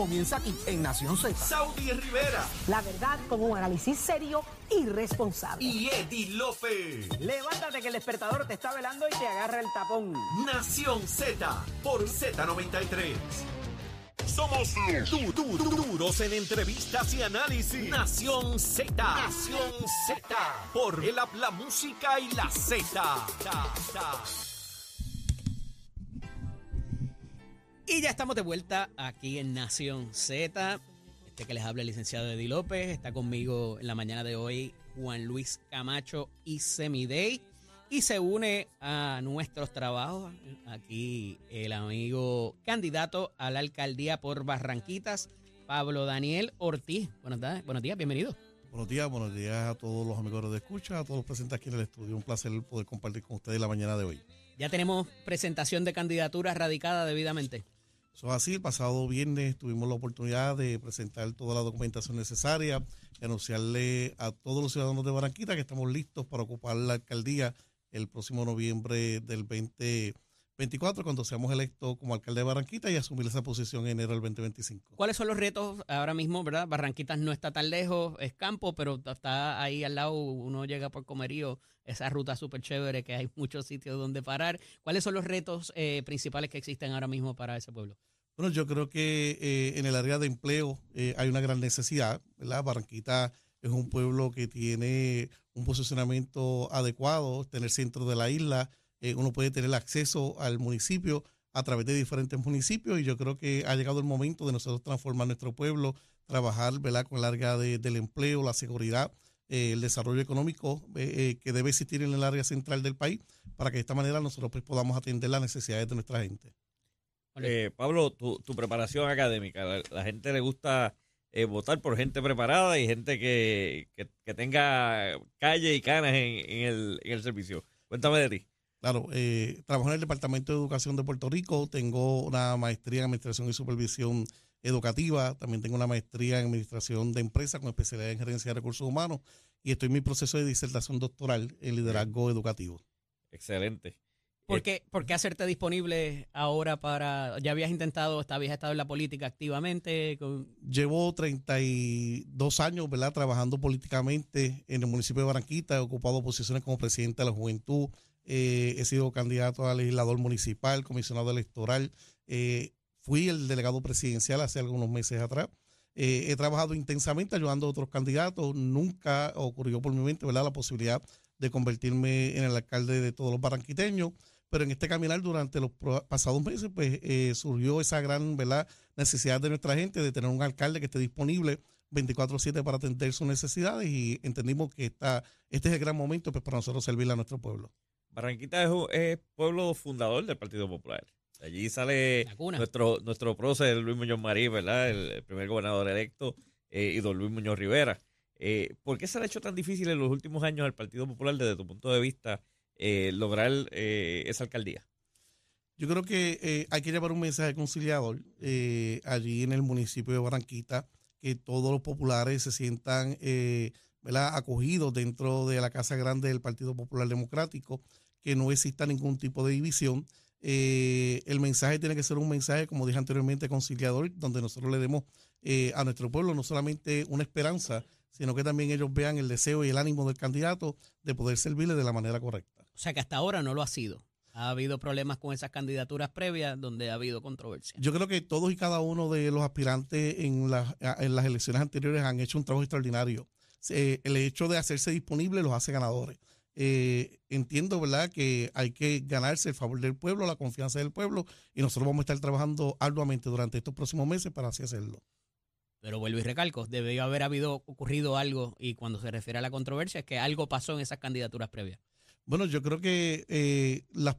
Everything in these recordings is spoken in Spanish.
Comienza aquí en Nación Z. Saudi Rivera La verdad con un análisis serio y responsable. y Eddie Lofe. Levántate que el despertador te está velando y te agarra el tapón. Nación Z por Z93. Somos du- du- du- duros en entrevistas y análisis. Nación Z. Nación Z. Por el app, la música y la Z. Y ya estamos de vuelta aquí en Nación Z. Este que les habla el licenciado Eddie López. Está conmigo en la mañana de hoy Juan Luis Camacho y Semidey. Y se une a nuestros trabajos aquí el amigo candidato a la alcaldía por Barranquitas, Pablo Daniel Ortiz. Buenos días, buenos días bienvenido. Buenos días, buenos días a todos los amigos de escucha, a todos los presentes aquí en el estudio. Un placer poder compartir con ustedes la mañana de hoy. Ya tenemos presentación de candidaturas radicada debidamente. Eso es así, el pasado viernes tuvimos la oportunidad de presentar toda la documentación necesaria y anunciarle a todos los ciudadanos de Barranquita que estamos listos para ocupar la alcaldía el próximo noviembre del 2024, cuando seamos electos como alcalde de Barranquita y asumir esa posición en enero del 2025. ¿Cuáles son los retos ahora mismo, verdad? Barranquitas no está tan lejos, es campo, pero está ahí al lado, uno llega por Comerío, esa ruta súper chévere que hay muchos sitios donde parar. ¿Cuáles son los retos eh, principales que existen ahora mismo para ese pueblo? Bueno, yo creo que eh, en el área de empleo eh, hay una gran necesidad, ¿verdad? Barranquita es un pueblo que tiene un posicionamiento adecuado, está en el centro de la isla, eh, uno puede tener acceso al municipio a través de diferentes municipios y yo creo que ha llegado el momento de nosotros transformar nuestro pueblo, trabajar, ¿verdad? Con el área de- del empleo, la seguridad, eh, el desarrollo económico eh, eh, que debe existir en el área central del país para que de esta manera nosotros pues, podamos atender las necesidades de nuestra gente. Eh, Pablo, tu, tu preparación académica, la, la gente le gusta eh, votar por gente preparada y gente que, que- que tenga calle y canas en, en el, en el servicio. Cuéntame de ti. Claro, eh, trabajo en el Departamento de Educación de Puerto Rico, tengo una maestría en Administración y Supervisión Educativa, también tengo una maestría en Administración de Empresas con especialidad en Gerencia de Recursos Humanos y estoy en mi proceso de disertación doctoral en Liderazgo Educativo. Excelente. ¿Por qué, por qué hacerte disponible ahora para... Ya habías intentado, habías estado en la política activamente? con- Llevo 32 años, ¿verdad?, trabajando políticamente en el municipio de Barranquita, he ocupado posiciones como presidente de la juventud, eh, he sido candidato a legislador municipal, comisionado electoral, eh, fui el delegado presidencial hace algunos meses atrás. Eh, he trabajado intensamente ayudando a otros candidatos, nunca ocurrió por mi mente, ¿verdad?, la posibilidad de convertirme en el alcalde de todos los barranquiteños, pero en este caminar durante los pasados meses, pues eh, surgió esa gran, ¿verdad?, necesidad de nuestra gente de tener un alcalde que esté disponible 24/7 para atender sus necesidades y entendimos que esta, este es el gran momento pues, para nosotros servirle a nuestro pueblo. Barranquita es, pueblo fundador del Partido Popular. Allí sale nuestro, nuestro prócer Luis Muñoz Marín, ¿verdad? El, el primer gobernador electo, eh, y don Luis Muñoz Rivera. Eh, ¿Por qué se le ha hecho tan difícil en los últimos años al Partido Popular, desde tu punto de vista, eh, lograr eh, esa alcaldía? Yo creo que eh, hay que llevar un mensaje conciliador eh, allí en el municipio de Barranquita, que todos los populares se sientan eh, ¿verdad? acogidos dentro de la Casa Grande del Partido Popular Democrático, que no exista ningún tipo de división. Eh, el mensaje tiene que ser un mensaje, como dije anteriormente, conciliador, donde nosotros le demos eh, a nuestro pueblo no solamente una esperanza, sino que también ellos vean el deseo y el ánimo del candidato de poder servirle de la manera correcta. O sea que hasta ahora no lo ha sido. Ha habido problemas con esas candidaturas previas donde ha habido controversia. Yo creo que todos y cada uno de los aspirantes en, las- en las elecciones anteriores han hecho un trabajo extraordinario. Eh, el hecho de hacerse disponible los hace ganadores. Eh, entiendo, ¿verdad?, que hay que ganarse el favor del pueblo, la confianza del pueblo, y nosotros vamos a estar trabajando arduamente durante estos próximos meses para así hacerlo. Pero vuelvo y recalco, debió haber habido ocurrido algo y cuando se refiere a la controversia es que algo pasó en esas candidaturas previas. Bueno, yo creo que eh, las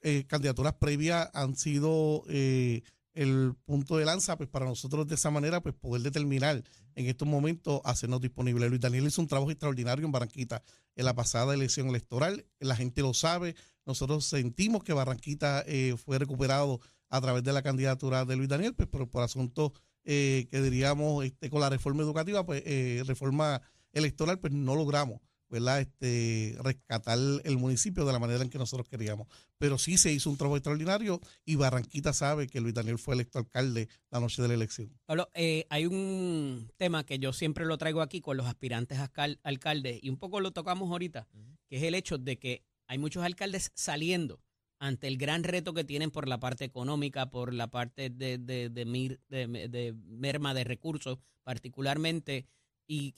eh, candidaturas previas han sido eh, el punto de lanza pues para nosotros de esa manera pues poder determinar en estos momentos hacernos disponibles. Luis Daniel hizo un trabajo extraordinario en Barranquita en la pasada elección electoral, la gente lo sabe, nosotros sentimos que Barranquita eh, fue recuperado a través de la candidatura de Luis Daniel, pues pero por asuntos eh, que diríamos este, con la reforma educativa, pues eh, reforma electoral, pues no logramos ¿verdad? Este, rescatar el municipio de la manera en que nosotros queríamos. Pero sí se hizo un trabajo extraordinario y Barranquita sabe que Luis Daniel fue electo alcalde la noche de la elección. Pablo, eh, hay un tema que yo siempre lo traigo aquí con los aspirantes a alcal- alcaldes y un poco lo tocamos ahorita, que es el hecho de que hay muchos alcaldes saliendo ante el gran reto que tienen por la parte económica, por la parte de, de, de mir- de- de merma de recursos particularmente. Y,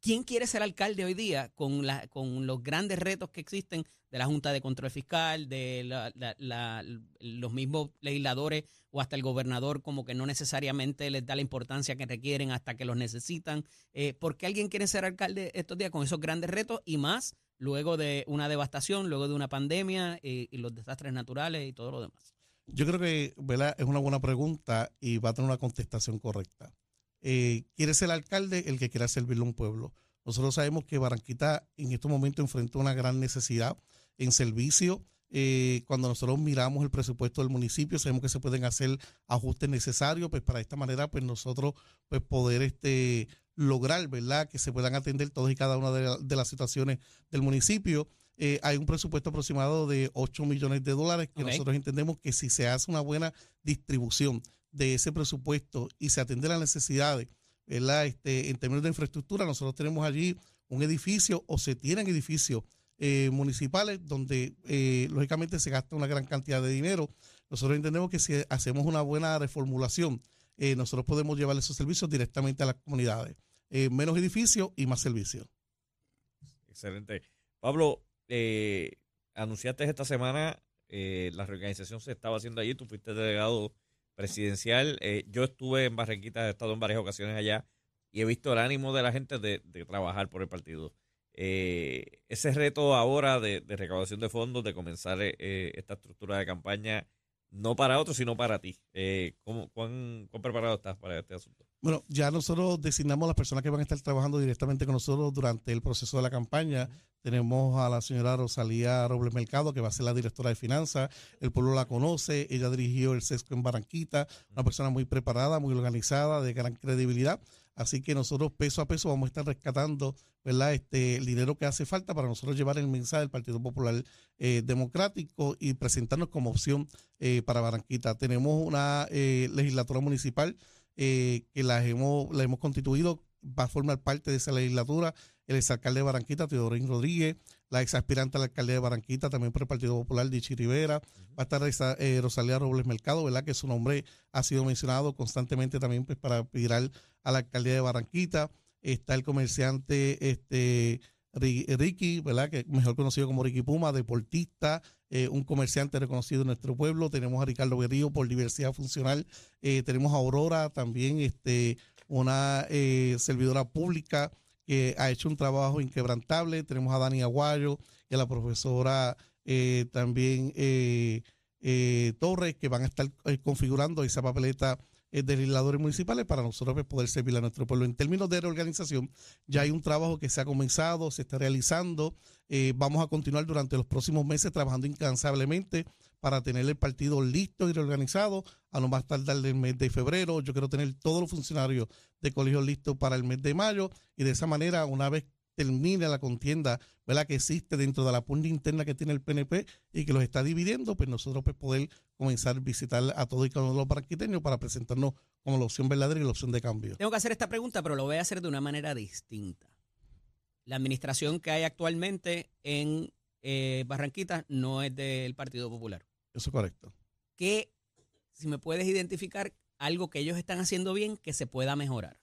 ¿quién quiere ser alcalde hoy día con, los grandes retos que existen de la Junta de Control Fiscal, de los mismos legisladores o hasta el gobernador como que no necesariamente les da la importancia que requieren hasta que los necesitan? Eh, ¿Por qué alguien quiere ser alcalde estos días con esos grandes retos y más luego de una devastación, luego de una pandemia eh, y los desastres naturales y todo lo demás? Yo creo que es una buena pregunta y va a tener una contestación correcta. Eh, ¿Quiere ser alcalde el que quiera servirle a un pueblo? Nosotros sabemos que Barranquita en estos momentos enfrenta una gran necesidad en servicio. Eh, cuando nosotros miramos el presupuesto del municipio, sabemos que se pueden hacer ajustes necesarios, pues para esta manera, pues nosotros pues poder este, lograr, ¿verdad? Que se puedan atender todas y cada una de, la- de las situaciones del municipio. Eh, hay un presupuesto aproximado de 8 millones de dólares que nosotros entendemos que si se hace una buena distribución de ese presupuesto y se atiende las necesidades, ¿verdad? Este, en términos de infraestructura, nosotros tenemos allí un edificio o se tienen edificios eh, municipales donde eh, lógicamente se gasta una gran cantidad de dinero. Nosotros entendemos que si hacemos una buena reformulación, eh, nosotros podemos llevar esos servicios directamente a las comunidades. Eh, menos edificios y más servicios. Excelente. Pablo, anunciaste esta semana la reorganización se estaba haciendo allí, tú fuiste delegado presidencial. eh, yo estuve en Barranquita, he estado en varias ocasiones allá y he visto el ánimo de la gente de, de trabajar por el partido. Eh, ese reto ahora de, de recaudación de fondos, de comenzar eh, eh, esta estructura de campaña, no para otros, sino para ti. Eh, ¿cómo, cuán, ¿Cuán preparado estás para este asunto? Bueno, ya nosotros designamos a las personas que van a estar trabajando directamente con nosotros durante el proceso de la campaña. Tenemos a la señora Rosalía Robles Mercado, que va a ser la directora de finanzas. El pueblo la conoce. Ella dirigió el SESCO en Barranquita. Una persona muy preparada, muy organizada, de gran credibilidad. Así que nosotros peso a peso vamos a estar rescatando ¿verdad? Este, el dinero que hace falta para nosotros llevar el mensaje del Partido Popular eh, Democrático y presentarnos como opción eh, para Barranquita. Tenemos una eh, legislatura municipal eh, que la hemos, la hemos constituido, va a formar parte de esa legislatura el exalcalde de Barranquita, Teodorín Rodríguez, la ex aspirante a la alcaldía de Barranquita, también por el Partido Popular, Dichi Rivera, va a estar esa, eh, Rosalía Robles Mercado, ¿verdad? Que su nombre ha sido mencionado constantemente también pues, para aspirar a la alcaldía de Barranquita. Está el comerciante este Ricky, ¿verdad? Que mejor conocido como Ricky Puma, deportista, eh, un comerciante reconocido en nuestro pueblo. Tenemos a Ricardo Berrío por diversidad funcional. Eh, tenemos a Aurora también, este, una eh, servidora pública que ha hecho un trabajo inquebrantable. Tenemos a Dani Aguayo y a la profesora también Torres, que van a estar configurando esa papeleta de legisladores municipales para nosotros pues, poder servir a nuestro pueblo. En términos de reorganización, ya hay un trabajo que se ha comenzado, se está realizando. Eh, vamos a continuar durante los próximos meses trabajando incansablemente para tener el partido listo y reorganizado a no más tardar el mes de febrero. Yo quiero tener todos los funcionarios de colegio listos para el mes de mayo y de esa manera, una vez termine la contienda ¿verdad? que existe dentro de la pugna interna que tiene el PNP y que los está dividiendo, pues nosotros pues poder comenzar a visitar a todos y cada uno de los barquiteños para presentarnos como la opción verdadera y la opción de cambio. Tengo que hacer esta pregunta, pero lo voy a hacer de una manera distinta. La administración que hay actualmente en eh, Barranquita no es del Partido Popular. Eso es correcto. ¿Qué, si me puedes identificar algo que ellos están haciendo bien que se pueda mejorar?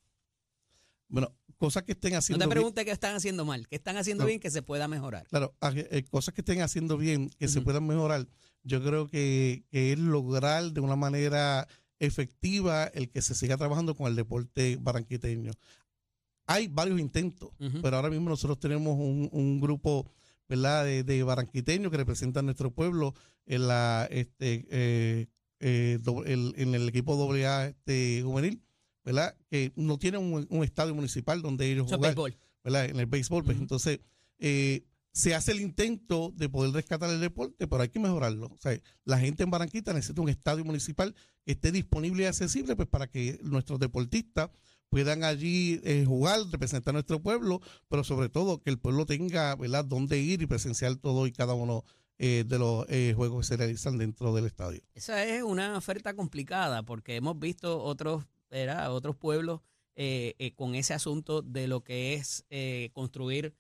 Bueno, cosas que estén No haciendo te bien- preguntes qué están haciendo mal, qué están haciendo No. bien que se pueda mejorar. Claro, eh, cosas que estén haciendo bien, que se puedan mejorar, yo creo que, que es lograr de una manera efectiva el que se siga trabajando con el deporte barranquiteño. Hay varios intentos, pero ahora mismo nosotros tenemos un, un grupo ¿verdad? De, de barranquiteños que representan nuestro pueblo en la este eh, eh, do- el- en el equipo AA este, juvenil, ¿verdad? Que no tienen un, un estadio municipal donde ellos Eso es jugar. ¿verdad? En el béisbol, pues entonces eh, se hace el intento de poder rescatar el deporte, pero hay que mejorarlo. O sea, la gente en Barranquita necesita un estadio municipal que esté disponible y accesible, pues para que nuestros deportistas puedan allí eh, jugar, representar a nuestro pueblo, pero sobre todo que el pueblo tenga, ¿verdad?, dónde ir y presenciar todo y cada uno eh, de los eh, juegos que se realizan dentro del estadio. Esa es una oferta complicada porque hemos visto otros, ¿verdad? otros pueblos eh, eh, con ese asunto de lo que es eh, construir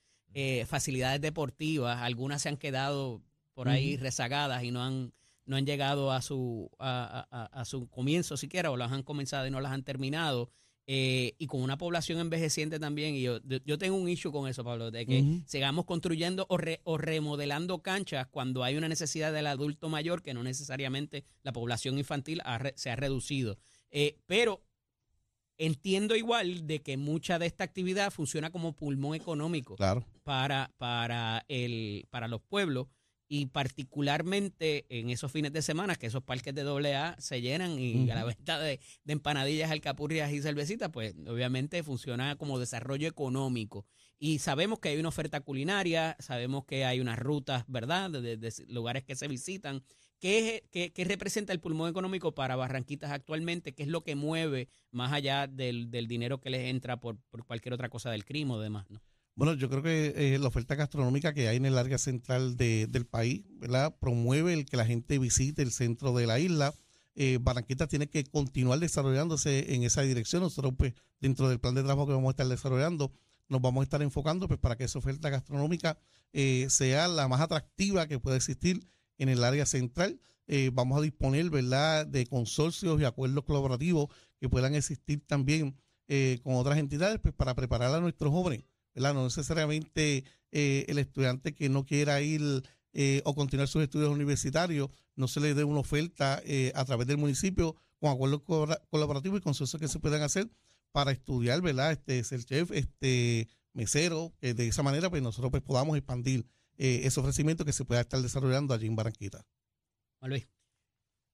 facilidades deportivas. Algunas se han quedado por ahí rezagadas y no han no han llegado a su a, a- a su comienzo siquiera o las han comenzado y no las han terminado. Y con una población envejeciente también, y yo, yo tengo un issue con eso, Pablo, de que sigamos construyendo o, re- o remodelando canchas cuando hay una necesidad del adulto mayor que no necesariamente la población infantil ha se ha reducido. Eh, pero entiendo igual de que mucha de esta actividad funciona como pulmón económico Claro. para, para, el, para los pueblos y particularmente en esos fines de semana que esos parques de AA se llenan y a la venta de, de empanadillas, alcapurrias y cervecitas, pues obviamente funciona como desarrollo económico. Y sabemos que hay una oferta culinaria, sabemos que hay unas rutas, ¿verdad?, de, de- de lugares que se visitan. ¿Qué, es- qué- qué representa el pulmón económico para Barranquitas actualmente? ¿Qué es lo que mueve más allá del, del dinero que les entra por, por cualquier otra cosa del crimen o demás? ¿no? Bueno, yo creo que eh, la oferta gastronómica que hay en el área central de- del país, ¿verdad? Promueve el que la gente visite el centro de la isla. Eh, Barranquita tiene que continuar desarrollándose en esa dirección. Nosotros, pues, dentro del plan de trabajo que vamos a estar desarrollando, nos vamos a estar enfocando pues, para que esa oferta gastronómica eh, sea la más atractiva que pueda existir en el área central. Eh, vamos a disponer, ¿verdad?, de consorcios y acuerdos colaborativos que puedan existir también eh, con otras entidades pues, para preparar a nuestros jóvenes ¿verdad? No necesariamente eh, el estudiante que no quiera ir eh, o continuar sus estudios universitarios, no se le dé una oferta a través del municipio con acuerdos colabora- colaborativos y consensos que se puedan hacer para estudiar, ¿verdad? Este, ser chef, este, mesero, de esa manera pues nosotros pues, podamos expandir eh, ese ofrecimiento que se pueda estar desarrollando allí en Barranquita. Luis.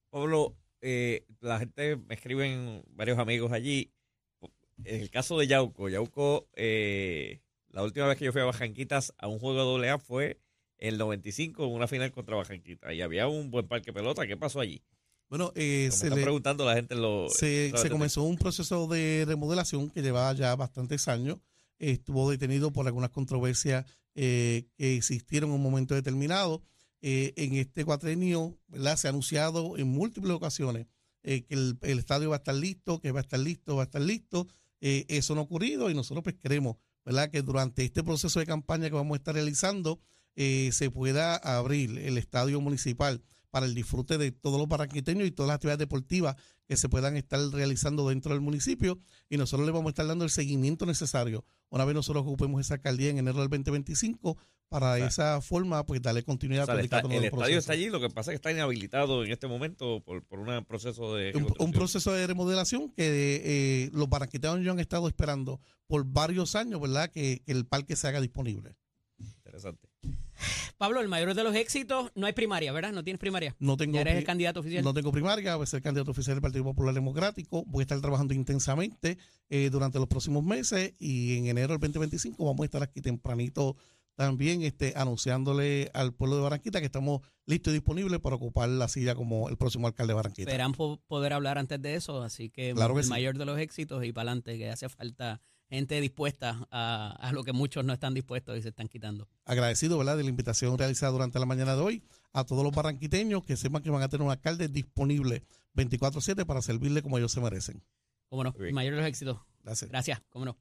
Pablo, eh, la gente me escriben varios amigos allí. En el caso de Yauco, Yauco, eh, la última vez que yo fui a Bajanquitas a un juego de AA fue en el 95 en una final contra Bajanquita. Y había un buen parque de pelota. ¿Qué pasó allí? Bueno, eh, se están le, preguntando la gente en los... se, se comenzó un proceso de remodelación que llevaba ya bastantes años. Estuvo detenido por algunas controversias eh, que existieron en un momento determinado. Eh, en este cuatrenio ¿verdad? se ha anunciado en múltiples ocasiones eh, que el, estadio va a estar listo, que va a estar listo, va a estar listo. Eh, eso no ha ocurrido y nosotros pues queremos ¿verdad? que durante este proceso de campaña que vamos a estar realizando se pueda abrir el estadio municipal para el disfrute de todos los barranquiteños y todas las actividades deportivas que se puedan estar realizando dentro del municipio y nosotros le vamos a estar dando el seguimiento necesario una vez nosotros ocupemos esa alcaldía en enero del 2025 para esa forma pues darle continuidad O sea, todo el el estadio está allí, lo que pasa es que está inhabilitado en este momento por, por un proceso de... un, un proceso de remodelación que eh, los barranquiteños han estado esperando por varios años, ¿verdad? Que, que el parque se haga disponible. Interesante. Pablo, el mayor de los éxitos, no hay primaria, ¿verdad? No tienes primaria. No tengo, Ya eres el candidato oficial. no tengo primaria, voy a ser candidato oficial del Partido Popular Democrático. Voy a estar trabajando intensamente eh, durante los próximos meses y en enero del 2025 vamos a estar aquí tempranito también este, anunciándole al pueblo de Barranquita que estamos listos y disponibles para ocupar la silla como el próximo alcalde de Barranquita. Esperan po- poder hablar antes de eso, así que Claro que el sí. mayor de los éxitos y para adelante, que hace falta gente dispuesta a, a lo que muchos no están dispuestos y se están quitando. agradecido ¿verdad? de la invitación realizada durante la mañana de hoy a todos los barranquiteños que sepan que van a tener un alcalde disponible 24/7 para servirle como ellos se merecen. ¿Cómo no? Mayor de los éxitos. Gracias. Gracias, cómo no.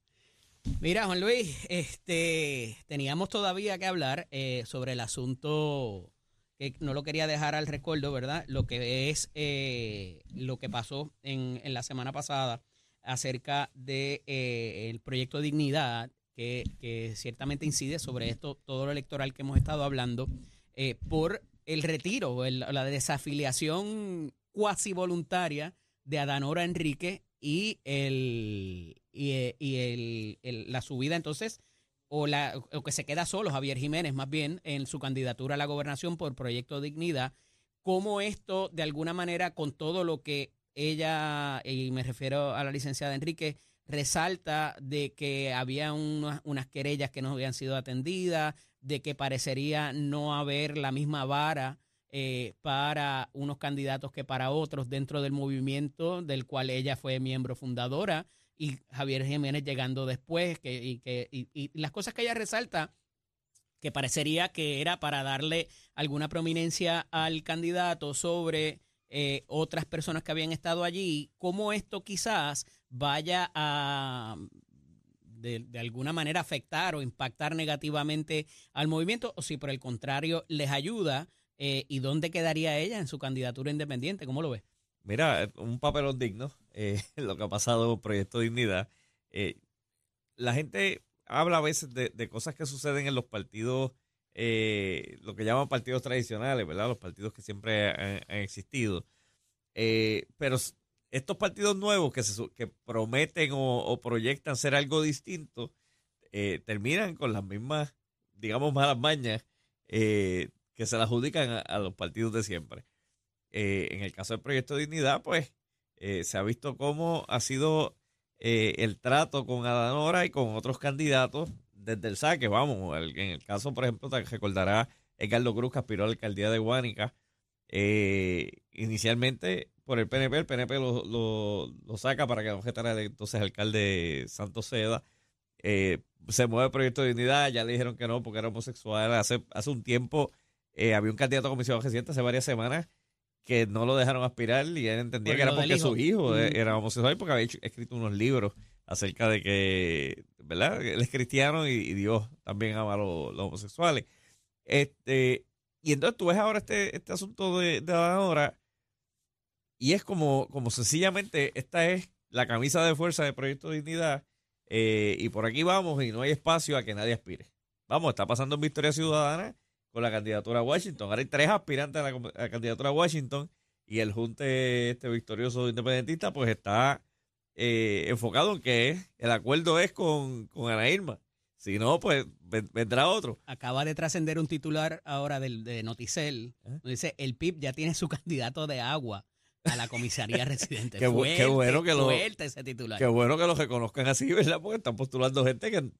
Mira, Juan Luis, este, teníamos todavía que hablar eh, sobre el asunto que no lo quería dejar al recuerdo, ¿verdad? Lo que es eh, lo que pasó en, en la semana pasada acerca de eh, el proyecto Dignidad, que, que ciertamente incide sobre esto, todo lo electoral que hemos estado hablando, eh, por el retiro, la desafiliación cuasi voluntaria de Adanora Enrique y el y, eh, el- la subida entonces o la o que se queda solo Javier Jiménez más bien en su candidatura a la gobernación por Proyecto Dignidad. Cómo esto de alguna manera con todo lo que ella y me refiero a la licenciada Enrique resalta de que había unas, querellas que no habían sido atendidas de que parecería no haber la misma vara eh, para unos candidatos que para otros dentro del movimiento del cual ella fue miembro fundadora y Javier Jiménez llegando después que, y, que, y, y las cosas que ella resalta que parecería que era para darle alguna prominencia al candidato sobre eh, otras personas que habían estado allí, cómo esto quizás vaya a de, alguna manera afectar o impactar negativamente al movimiento o si por el contrario les ayuda eh, y dónde quedaría ella en su candidatura independiente, ¿cómo lo ves? Mira, un papelón digno, eh, lo que ha pasado Proyecto Dignidad. La gente habla a veces de, cosas que suceden en los partidos, eh, lo que llaman partidos tradicionales, ¿verdad? Los partidos que siempre han, existido. Eh, pero estos partidos nuevos que, se, que prometen o, proyectan ser algo distinto, eh, terminan con las mismas, digamos, malas mañas que se le adjudican a, a, los partidos de siempre. En el caso del proyecto de dignidad, pues se ha visto cómo ha sido el trato con Adanora y con otros candidatos desde el saque. Vamos, el, en el caso, por ejemplo, te recordará Edgardo Cruz, que aspiró a la alcaldía de Guánica. inicialmente por el PNP, el PNP lo, lo, lo saca para que no jetara entonces alcalde Santos Seda. Eh, se mueve el proyecto de dignidad, ya le dijeron que no porque era homosexual. Hace, hace un tiempo eh, había un candidato a comisión reciente, hace varias semanas, que no lo dejaron aspirar y él entendía que era porque hijo. su hijo mm. era homosexual porque había hecho, escrito unos libros acerca de que, ¿verdad? Él es cristiano y, Dios también ama a los, homosexuales. Este, y entonces tú ves ahora este, este asunto de, de ahora y es como, como sencillamente, esta es la camisa de fuerza de Proyecto Dignidad eh, y por aquí vamos y no hay espacio a que nadie aspire. Vamos, está pasando en Victoria Ciudadana con la candidatura a Washington. Ahora hay tres aspirantes a la, a la candidatura a Washington y el junte este victorioso independentista pues está eh, enfocado en que el acuerdo es con, con Ana Irma. Si no, pues vendrá otro. Acaba de trascender un titular ahora del, de Noticel. ¿Eh? Dice, el PIB ya tiene su candidato de agua a la comisaría residente. qué, fuerte, qué, bueno que lo, ese titular. Qué bueno que lo reconozcan así, ¿verdad? Porque están postulando gente que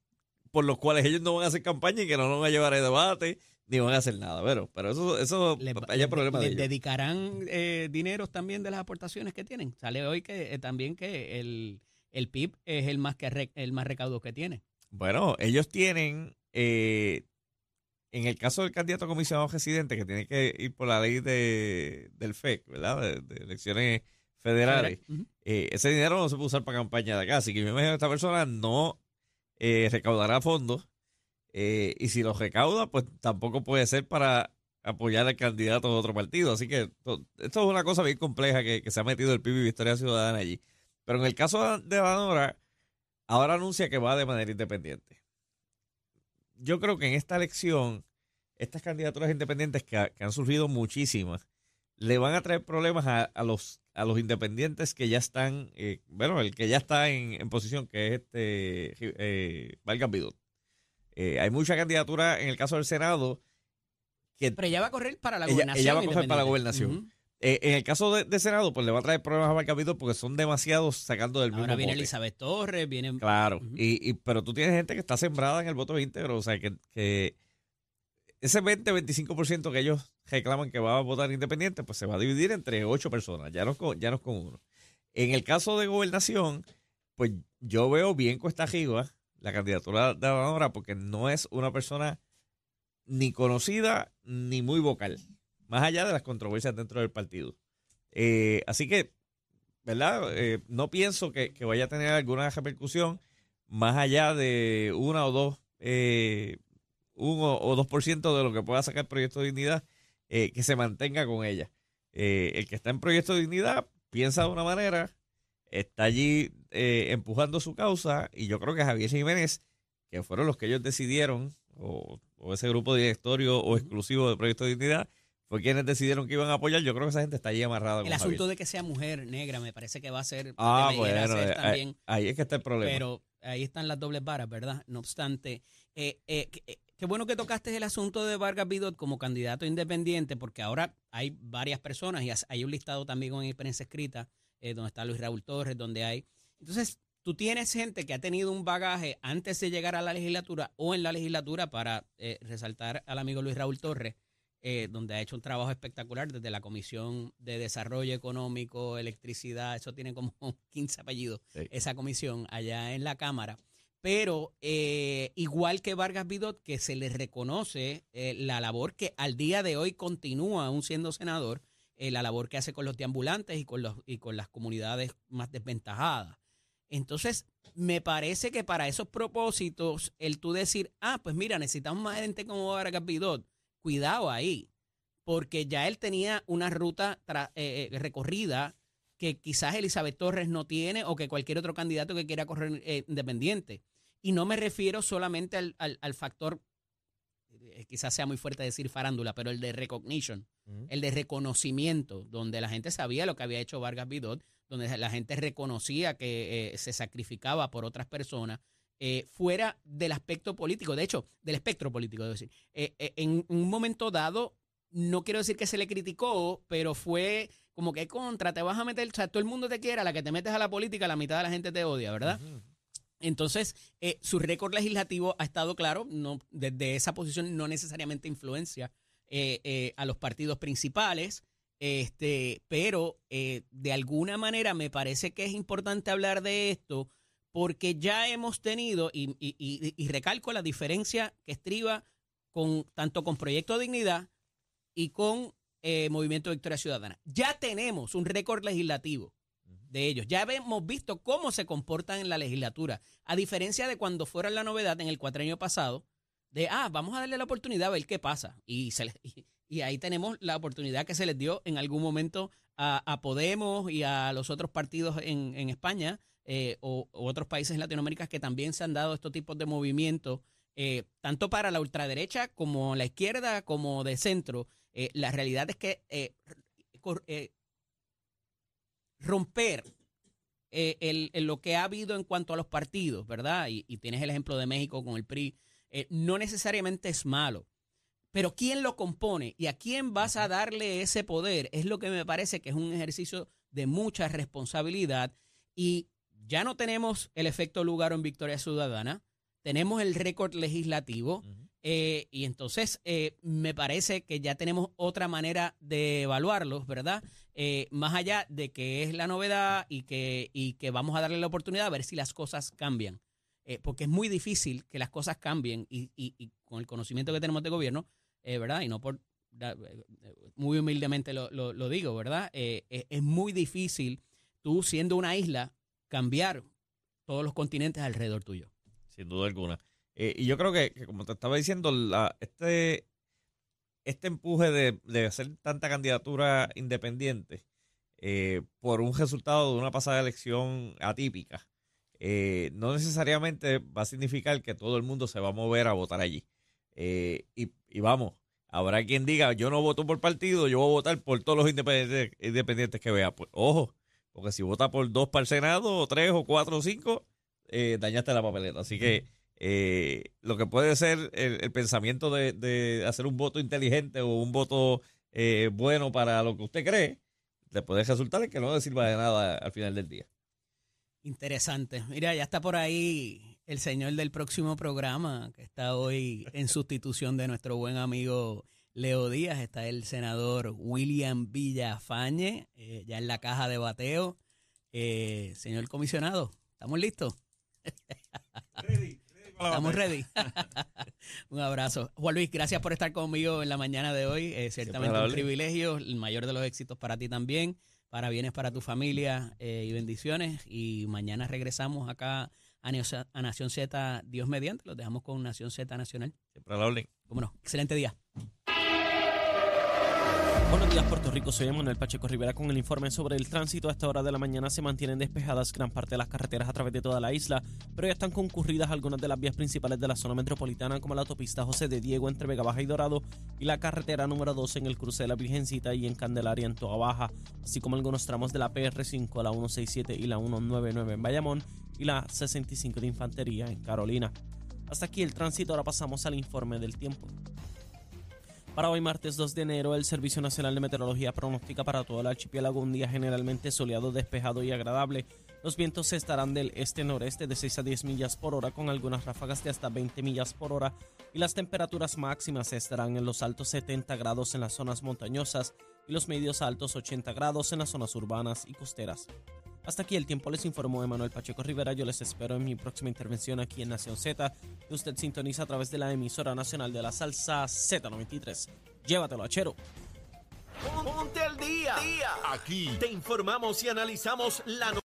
por los cuales ellos no van a hacer campaña y que no van a llevar a debate ni van a hacer nada, pero, pero eso, eso le, hay problema le, de dedicarán eh, dineros también de las aportaciones que tienen. Sale hoy que eh, también que el, el PIB es el más que el más recaudo que tiene. Bueno, ellos tienen eh, en el caso del candidato a comisionado residente, que tiene que ir por la ley de, del FEC, ¿verdad? De, de elecciones federales, uh -huh. eh, ese dinero no se puede usar para campaña de acá. Así que yo me imagino que esta persona no eh, recaudará fondos. Eh, y si los recauda, pues tampoco puede ser para apoyar al candidato de otro partido. Así que to, esto es una cosa bien compleja que, se ha metido el PIB y Victoria Ciudadana allí. Pero en el caso de Banora, ahora anuncia que va de manera independiente yo creo que en esta elección, estas candidaturas independientes que, han surgido muchísimas, le van a traer problemas a, los a los independientes que ya están, eh, bueno, el que ya está en, posición, que es este eh, Vargas Vidot. Eh, hay mucha candidatura en el caso del Senado. Que Pero ella va a correr para la ella, gobernación. Ella va a correr para la gobernación. Uh -huh. Eh, en el caso de, de, Senado, pues le va a traer problemas a Marcapito porque son demasiados sacando del Ahora mismo viene bote. Elizabeth Torres, viene... Claro, uh -huh. y, y, pero tú tienes gente que está sembrada en el voto íntegro, o sea, que, que ese 20-25% que ellos reclaman que va a votar independiente, pues se va a dividir entre ocho personas, ya no, con, ya no con uno. En el caso de gobernación, pues yo veo bien cuesta arriba la candidatura de ahora porque no es una persona ni conocida ni muy vocal más allá de las controversias dentro del partido. Eh, así que, ¿verdad? Eh, no pienso que, vaya a tener alguna repercusión más allá de una o dos, eh, uno o dos por ciento de lo que pueda sacar el Proyecto de Dignidad, que se mantenga con ella. El que está en Proyecto de Dignidad piensa de una manera, está allí eh, empujando su causa, y yo creo que Javier Jiménez, que fueron los que ellos decidieron, o, o ese grupo directorio o exclusivo del Proyecto de Dignidad, fue quienes decidieron que iban a apoyar. Yo creo que esa gente está ahí amarrada. El asunto Javier. de que sea mujer negra me parece que va a ser. Ah, bueno, eh, también, ahí, ahí, es que está el problema. Pero ahí están las dobles varas, ¿verdad? No obstante, eh, eh, qué bueno que tocaste el asunto de Vargas Vidot como candidato independiente, porque ahora hay varias personas y hay un listado también en prensa escrita, eh, donde está Luis Raúl Torres, donde hay. Entonces, tú tienes gente que ha tenido un bagaje antes de llegar a la legislatura o en la legislatura, para eh, resaltar al amigo Luis Raúl Torres eh, donde ha hecho un trabajo espectacular desde la Comisión de Desarrollo Económico, Electricidad, eso tiene como 15 apellidos, Sí. esa comisión allá en la Cámara. Pero eh, igual que Vargas Vidot, que se le reconoce la labor que al día de hoy continúa aún siendo senador, eh, la labor que hace con los deambulantes y con, los, y con las comunidades más desventajadas. Entonces, me parece que para esos propósitos, el tú decir, ah, pues mira, necesitamos más gente como Vargas Vidot, cuidado ahí, porque ya él tenía una ruta eh, eh, recorrida que quizás Elizabeth Torres no tiene o que cualquier otro candidato que quiera correr independiente. Y no me refiero solamente al, al- al factor, quizás sea muy fuerte decir farándula, pero el de recognition, el de reconocimiento, donde la gente sabía lo que había hecho Vargas Vidot, donde la gente reconocía que eh, se sacrificaba por otras personas, eh, fuera del aspecto político, de hecho, del espectro político, debo decir. Eh, eh, en un momento dado, no quiero decir que se le criticó, pero fue como que contra, te vas a meter, o sea, todo el mundo te quiere, a la que te metes a la política, la mitad de la gente te odia, ¿verdad? Entonces, eh, su récord legislativo ha estado claro, no, desde esa posición no necesariamente influencia eh, eh, a los partidos principales, este, pero eh, de alguna manera me parece que es importante hablar de esto porque ya hemos tenido, y, y- y- y recalco la diferencia que estriba con tanto con Proyecto Dignidad y con Movimiento Victoria Ciudadana. Ya tenemos un récord legislativo de ellos. Ya hemos visto cómo se comportan en la legislatura, a diferencia de cuando fuera la novedad en el cuatrenio pasado, de, ah, vamos a darle la oportunidad a ver qué pasa. Y, ahí tenemos la oportunidad que se les dio en algún momento a, Podemos y a los otros partidos en, España eh, o, otros países en Latinoamérica que también se han dado estos tipos de movimientos, eh, tanto para la ultraderecha como la izquierda, como de centro. Eh, la realidad es que romper eh, el- el- lo que ha habido en cuanto a los partidos, ¿verdad? Y, y tienes el ejemplo de México con el PRI, eh, no necesariamente es malo. Pero quién lo compone y a quién vas a darle ese poder es lo que me parece que es un ejercicio de mucha responsabilidad y ya no tenemos el efecto lugar en Victoria Ciudadana, tenemos el récord legislativo eh, y entonces eh, me parece que ya tenemos otra manera de evaluarlos, ¿verdad? Eh, más allá de que es la novedad y que, y que vamos a darle la oportunidad a ver si las cosas cambian. Eh, porque es muy difícil que las cosas cambien y, y- y con el conocimiento que tenemos de gobierno, eh, ¿verdad? Y no por, muy humildemente lo, lo- digo, ¿verdad? Es, es muy difícil tú siendo una isla cambiar todos los continentes alrededor tuyo. sin duda alguna. Eh, y yo creo que, como te estaba diciendo, la, este, este empuje de, de hacer tanta candidatura independiente eh, por un resultado de una pasada elección atípica, eh, no necesariamente va a significar que todo el mundo se va a mover a votar allí. Eh, y, y vamos, habrá quien diga, yo no voto por partido, yo voy a votar por todos los independientes, independientes que vea. Pues ojo, porque si vota por dos para el Senado, o tres, o cuatro, o cinco, eh, dañaste la papeleta. Así que eh, lo que puede ser el, el pensamiento de, de hacer un voto inteligente o un voto eh, bueno para lo que usted cree, le puede resultar en que no le sirva de nada al final del día. Interesante. Mira, ya está por ahí el señor del próximo programa, que está hoy en sustitución de nuestro buen amigo Leo Díaz. Está el senador William Villafañe, eh, ya en la caja de bateo. Eh, señor comisionado, ¿estamos listos? Estamos ready. un abrazo. Juan Luis, gracias por estar conmigo en la mañana de hoy. Eh, ciertamente un privilegio, el mayor de los éxitos para ti también, para bienes para tu familia eh, y bendiciones. Y mañana regresamos acá a, Neo- a Nación Z, Dios mediante. Los dejamos con Nación Z Nacional. Siempre a la orden. Cómo no. Excelente día. Buenos días, Puerto Rico. Soy Manuel Pacheco Rivera con el informe sobre el tránsito. A esta hora de la mañana se mantienen despejadas gran parte de las carreteras a través de toda la isla, pero ya están concurridas algunas de las vías principales de la zona metropolitana, como la autopista José de Diego entre Vega Baja y Dorado y la carretera número 12 en el cruce de la Virgencita y en Candelaria en Toa Baja, así como algunos tramos de la PR5, la 167 y la 199 en Bayamón y la 65 de Infantería en Carolina. Hasta aquí el tránsito, ahora pasamos al informe del tiempo. Para hoy martes 2 de enero, el Servicio Nacional de Meteorología pronostica para todo el archipiélago un día generalmente soleado, despejado y agradable, Los vientos estarán del este-noreste de 6 a 10 millas por hora con algunas ráfagas de hasta 20 millas por hora y las temperaturas máximas estarán en los altos 70 grados en las zonas montañosas y los medios altos 80 grados en las zonas urbanas y costeras. Hasta aquí el tiempo les informó Emanuel Pacheco Rivera. Yo les espero en mi próxima intervención aquí en Nación Z, que usted sintoniza a través de la emisora nacional de la salsa Z93. Llévatelo, achero. Ponte al día. Aquí te informamos y analizamos la noticia